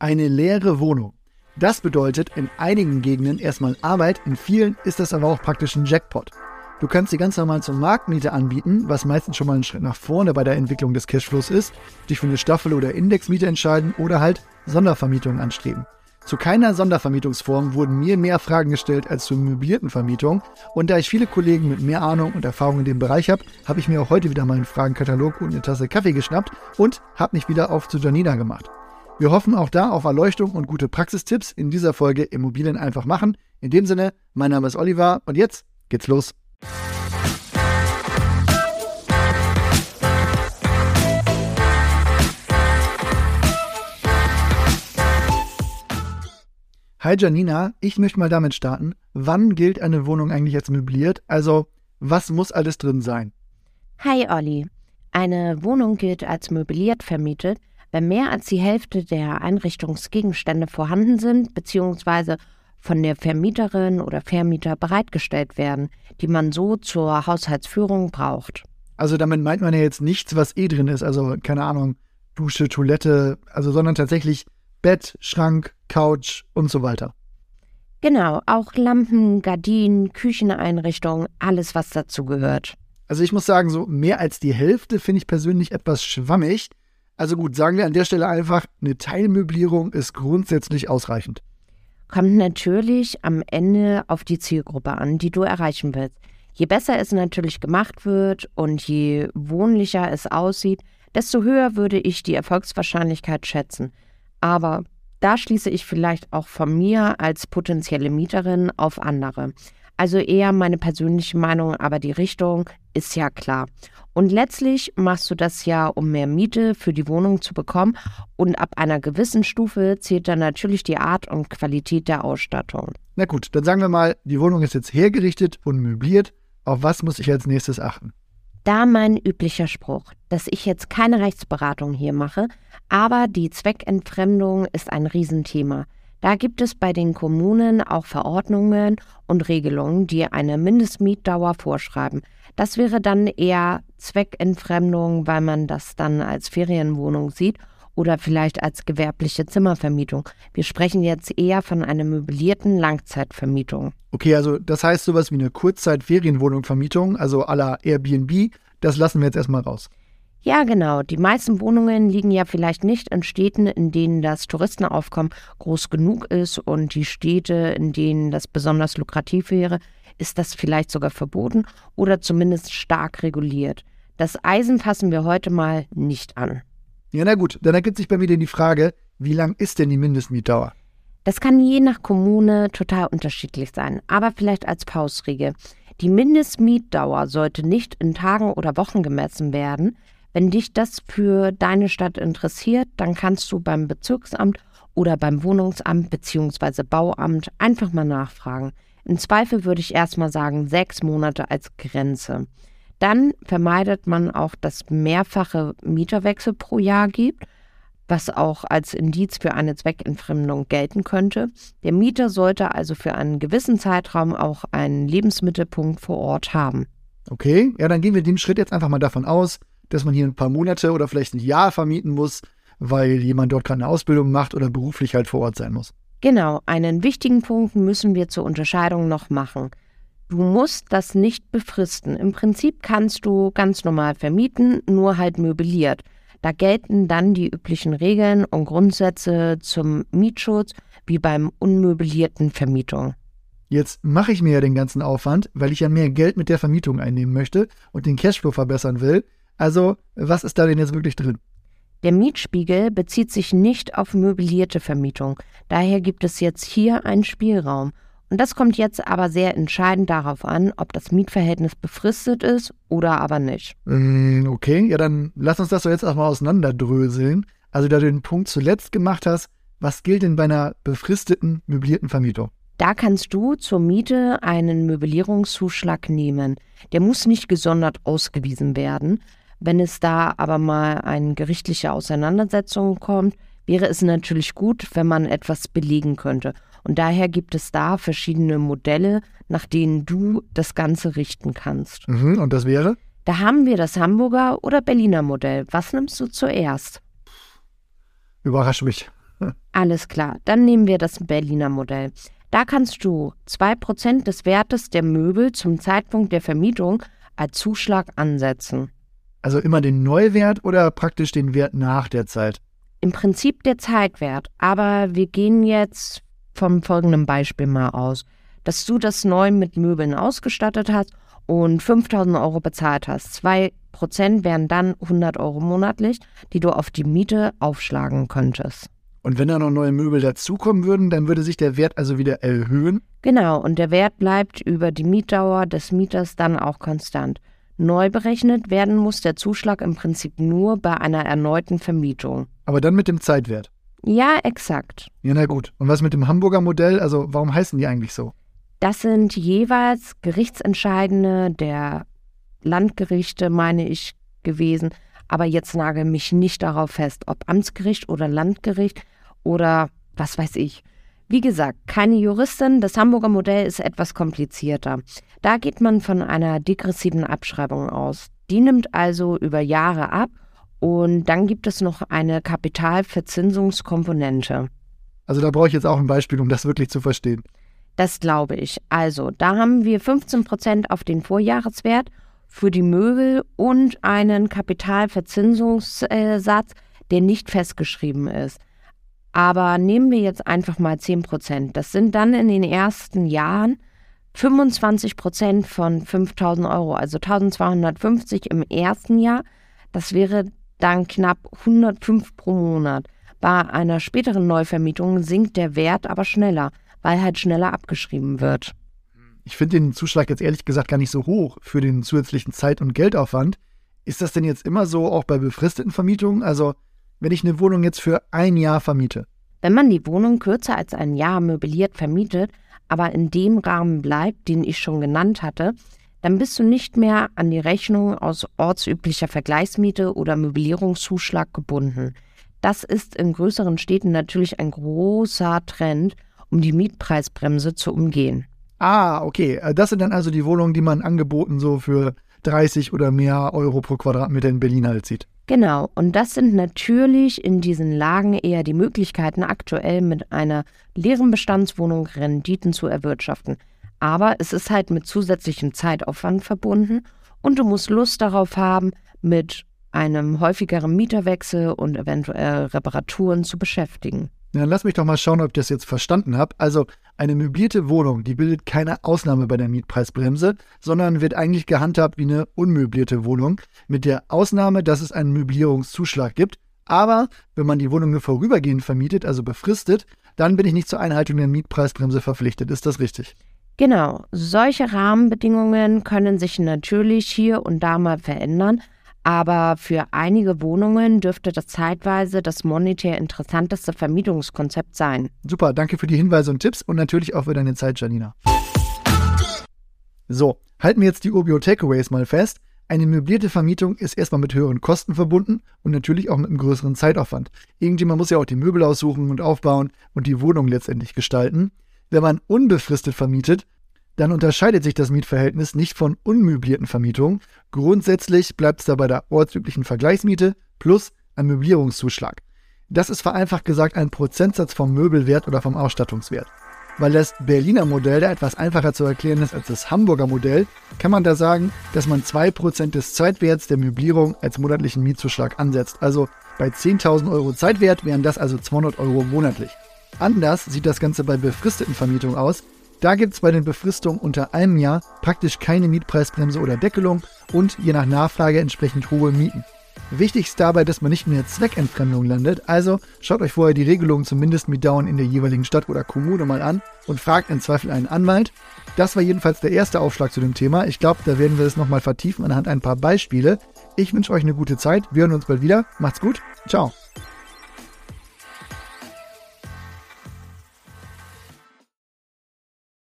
Eine leere Wohnung. Das bedeutet in einigen Gegenden erstmal Arbeit, in vielen ist das aber auch praktisch ein Jackpot. Du kannst sie ganz normal zur Marktmiete anbieten, was meistens schon mal ein Schritt nach vorne bei der Entwicklung des Cashflows ist, dich für eine Staffel- oder Indexmiete entscheiden oder halt Sondervermietungen anstreben. Zu keiner Sondervermietungsform wurden mir mehr Fragen gestellt als zur möblierten Vermietung und da ich viele Kollegen mit mehr Ahnung und Erfahrung in dem Bereich habe, habe ich mir auch heute wieder mal einen Fragenkatalog und eine Tasse Kaffee geschnappt und habe mich wieder auf zu Janina gemacht. Wir hoffen auch da auf Erleuchtung und gute Praxistipps in dieser Folge Immobilien einfach machen. In dem Sinne, mein Name ist Oliver und jetzt geht's los. Hi Janina, ich möchte mal damit starten. Wann gilt eine Wohnung eigentlich als möbliert? Also, was muss alles drin sein? Hi Olli. Eine Wohnung gilt als möbliert vermietet, wenn mehr als die Hälfte der Einrichtungsgegenstände vorhanden sind bzw. von der Vermieterin oder Vermieter bereitgestellt werden, die man so zur Haushaltsführung braucht. Also damit meint man ja jetzt nichts, was eh drin ist, also keine Ahnung, Dusche, Toilette, also sondern tatsächlich Bett, Schrank, Couch und so weiter. Genau, auch Lampen, Gardinen, Kücheneinrichtungen, alles was dazu gehört. Also ich muss sagen, so mehr als die Hälfte finde ich persönlich etwas schwammig. Also gut, sagen wir an der Stelle einfach, eine Teilmöblierung ist grundsätzlich ausreichend. Kommt natürlich am Ende auf die Zielgruppe an, die du erreichen willst. Je besser es natürlich gemacht wird und je wohnlicher es aussieht, desto höher würde ich die Erfolgswahrscheinlichkeit schätzen. Aber da schließe ich vielleicht auch von mir als potenzielle Mieterin auf andere. Also eher meine persönliche Meinung, aber die Richtung ist ja klar. Und letztlich machst du das ja, um mehr Miete für die Wohnung zu bekommen. Und ab einer gewissen Stufe zählt dann natürlich die Art und Qualität der Ausstattung. Na gut, dann sagen wir mal, die Wohnung ist jetzt hergerichtet und möbliert. Auf was muss ich als nächstes achten? Da mein üblicher Spruch, dass ich jetzt keine Rechtsberatung hier mache, aber die Zweckentfremdung ist ein Riesenthema. Da gibt es bei den Kommunen auch Verordnungen und Regelungen, die eine Mindestmietdauer vorschreiben. Das wäre dann eher Zweckentfremdung, weil man das dann als Ferienwohnung sieht oder vielleicht als gewerbliche Zimmervermietung. Wir sprechen jetzt eher von einer möblierten Langzeitvermietung. Okay, also das heißt sowas wie eine Kurzzeit-Ferienwohnung-Vermietung, also à la Airbnb, das lassen wir jetzt erstmal raus. Ja, genau. Die meisten Wohnungen liegen ja vielleicht nicht in Städten, in denen das Touristenaufkommen groß genug ist und die Städte, in denen das besonders lukrativ wäre, ist das vielleicht sogar verboten oder zumindest stark reguliert. Das Eisen fassen wir heute mal nicht an. Ja, na gut, dann ergibt sich bei mir denn die Frage, wie lang ist denn die Mindestmietdauer? Das kann je nach Kommune total unterschiedlich sein, aber vielleicht als Faustregel. Die Mindestmietdauer sollte nicht in Tagen oder Wochen gemessen werden, wenn dich das für deine Stadt interessiert, dann kannst du beim Bezirksamt oder beim Wohnungsamt bzw. Bauamt einfach mal nachfragen. Im Zweifel würde ich erstmal sagen, sechs Monate als Grenze. Dann vermeidet man auch, dass mehrfache Mieterwechsel pro Jahr gibt, was auch als Indiz für eine Zweckentfremdung gelten könnte. Der Mieter sollte also für einen gewissen Zeitraum auch einen Lebensmittelpunkt vor Ort haben. Okay, ja, dann gehen wir den Schritt jetzt einfach mal davon aus, dass man hier ein paar Monate oder vielleicht ein Jahr vermieten muss, weil jemand dort keine Ausbildung macht oder beruflich halt vor Ort sein muss. Genau, einen wichtigen Punkt müssen wir zur Unterscheidung noch machen. Du musst das nicht befristen. Im Prinzip kannst du ganz normal vermieten, nur halt möbliert. Da gelten dann die üblichen Regeln und Grundsätze zum Mietschutz wie beim unmöblierten Vermietung. Jetzt mache ich mir ja den ganzen Aufwand, weil ich ja mehr Geld mit der Vermietung einnehmen möchte und den Cashflow verbessern will. Also, was ist da denn jetzt wirklich drin? Der Mietspiegel bezieht sich nicht auf möblierte Vermietung. Daher gibt es jetzt hier einen Spielraum. Und das kommt jetzt aber sehr entscheidend darauf an, ob das Mietverhältnis befristet ist oder aber nicht. Mm, okay, ja, dann lass uns das doch jetzt erstmal auseinanderdröseln. Also, da du den Punkt zuletzt gemacht hast, was gilt denn bei einer befristeten möblierten Vermietung? Da kannst du zur Miete einen Möblierungszuschlag nehmen. Der muss nicht gesondert ausgewiesen werden, wenn es da aber mal eine gerichtliche Auseinandersetzung kommt, wäre es natürlich gut, wenn man etwas belegen könnte. Und daher gibt es da verschiedene Modelle, nach denen du das Ganze richten kannst. Mhm, und das wäre? Da haben wir das Hamburger oder Berliner Modell. Was nimmst du zuerst? Überrasch mich. Alles klar, dann nehmen wir das Berliner Modell. Da kannst du 2% des Wertes der Möbel zum Zeitpunkt der Vermietung als Zuschlag ansetzen. Also immer den Neuwert oder praktisch den Wert nach der Zeit? Im Prinzip der Zeitwert, aber wir gehen jetzt vom folgenden Beispiel mal aus, dass du das neu mit Möbeln ausgestattet hast und 5000 Euro bezahlt hast. 2% wären dann 100 Euro monatlich, die du auf die Miete aufschlagen könntest. Und wenn da noch neue Möbel dazukommen würden, dann würde sich der Wert also wieder erhöhen? Genau, und der Wert bleibt über die Mietdauer des Mieters dann auch konstant. Neu berechnet werden muss der Zuschlag im Prinzip nur bei einer erneuten Vermietung. Aber dann mit dem Zeitwert. Ja, exakt. Ja, na gut. Und was mit dem Hamburger Modell? Also, warum heißen die eigentlich so? Das sind jeweils Gerichtsentscheidende der Landgerichte, meine ich, gewesen. Aber jetzt nagel mich nicht darauf fest, ob Amtsgericht oder Landgericht oder was weiß ich. Wie gesagt, keine Juristin, das Hamburger Modell ist etwas komplizierter. Da geht man von einer degressiven Abschreibung aus. Die nimmt also über Jahre ab und dann gibt es noch eine Kapitalverzinsungskomponente. Also da brauche ich jetzt auch ein Beispiel, um das wirklich zu verstehen. Das glaube ich. Also, da haben wir 15 Prozent auf den Vorjahreswert für die Möbel und einen Kapitalverzinsungssatz, der nicht festgeschrieben ist. Aber nehmen wir jetzt einfach mal 10 Prozent. Das sind dann in den ersten Jahren 25 Prozent von 5000 Euro, also 1250 im ersten Jahr. Das wäre dann knapp 105 pro Monat. Bei einer späteren Neuvermietung sinkt der Wert aber schneller, weil halt schneller abgeschrieben wird. Ich finde den Zuschlag jetzt ehrlich gesagt gar nicht so hoch für den zusätzlichen Zeit- und Geldaufwand. Ist das denn jetzt immer so auch bei befristeten Vermietungen? Also wenn ich eine Wohnung jetzt für ein Jahr vermiete? Wenn man die Wohnung kürzer als ein Jahr möbliert vermietet, aber in dem Rahmen bleibt, den ich schon genannt hatte, dann bist du nicht mehr an die Rechnung aus ortsüblicher Vergleichsmiete oder Möblierungszuschlag gebunden. Das ist in größeren Städten natürlich ein großer Trend, um die Mietpreisbremse zu umgehen. Ah, okay. Das sind dann also die Wohnungen, die man angeboten so für 30 oder mehr Euro pro Quadratmeter in Berlin halt sieht. Genau, und das sind natürlich in diesen Lagen eher die Möglichkeiten, aktuell mit einer leeren Bestandswohnung Renditen zu erwirtschaften. Aber es ist halt mit zusätzlichem Zeitaufwand verbunden und du musst Lust darauf haben, mit einem häufigeren Mieterwechsel und eventuell Reparaturen zu beschäftigen. Dann lass mich doch mal schauen, ob ich das jetzt verstanden habe. Also eine möblierte Wohnung, die bildet keine Ausnahme bei der Mietpreisbremse, sondern wird eigentlich gehandhabt wie eine unmöblierte Wohnung, mit der Ausnahme, dass es einen Möblierungszuschlag gibt. Aber wenn man die Wohnung nur vorübergehend vermietet, also befristet, dann bin ich nicht zur Einhaltung der Mietpreisbremse verpflichtet. Ist das richtig? Genau, solche Rahmenbedingungen können sich natürlich hier und da mal verändern, aber für einige Wohnungen dürfte das zeitweise das monetär interessanteste Vermietungskonzept sein. Super, danke für die Hinweise und Tipps und natürlich auch für deine Zeit, Janina. So, halten wir jetzt die Urbio Takeaways mal fest. Eine möblierte Vermietung ist erstmal mit höheren Kosten verbunden und natürlich auch mit einem größeren Zeitaufwand. Irgendjemand muss ja auch die Möbel aussuchen und aufbauen und die Wohnung letztendlich gestalten. Wenn man unbefristet vermietet, dann unterscheidet sich das Mietverhältnis nicht von unmöblierten Vermietungen. Grundsätzlich bleibt es da bei der ortsüblichen Vergleichsmiete plus ein Möblierungszuschlag. Das ist vereinfacht gesagt ein Prozentsatz vom Möbelwert oder vom Ausstattungswert. Weil das Berliner Modell da etwas einfacher zu erklären ist als das Hamburger Modell, kann man da sagen, dass man 2% des Zeitwerts der Möblierung als monatlichen Mietzuschlag ansetzt. Also bei 10.000 Euro Zeitwert wären das also 200 Euro monatlich. Anders sieht das Ganze bei befristeten Vermietungen aus. Da gibt es bei den Befristungen unter einem Jahr praktisch keine Mietpreisbremse oder Deckelung und je nach Nachfrage entsprechend hohe Mieten. Wichtig ist dabei, dass man nicht in der Zweckentfremdung landet, also schaut euch vorher die Regelungen zum Mindestmietdauern in der jeweiligen Stadt oder Kommune mal an und fragt im Zweifel einen Anwalt. Das war jedenfalls der erste Aufschlag zu dem Thema. Ich glaube, da werden wir es nochmal vertiefen anhand ein paar Beispiele. Ich wünsche euch eine gute Zeit. Wir hören uns bald wieder. Macht's gut. Ciao.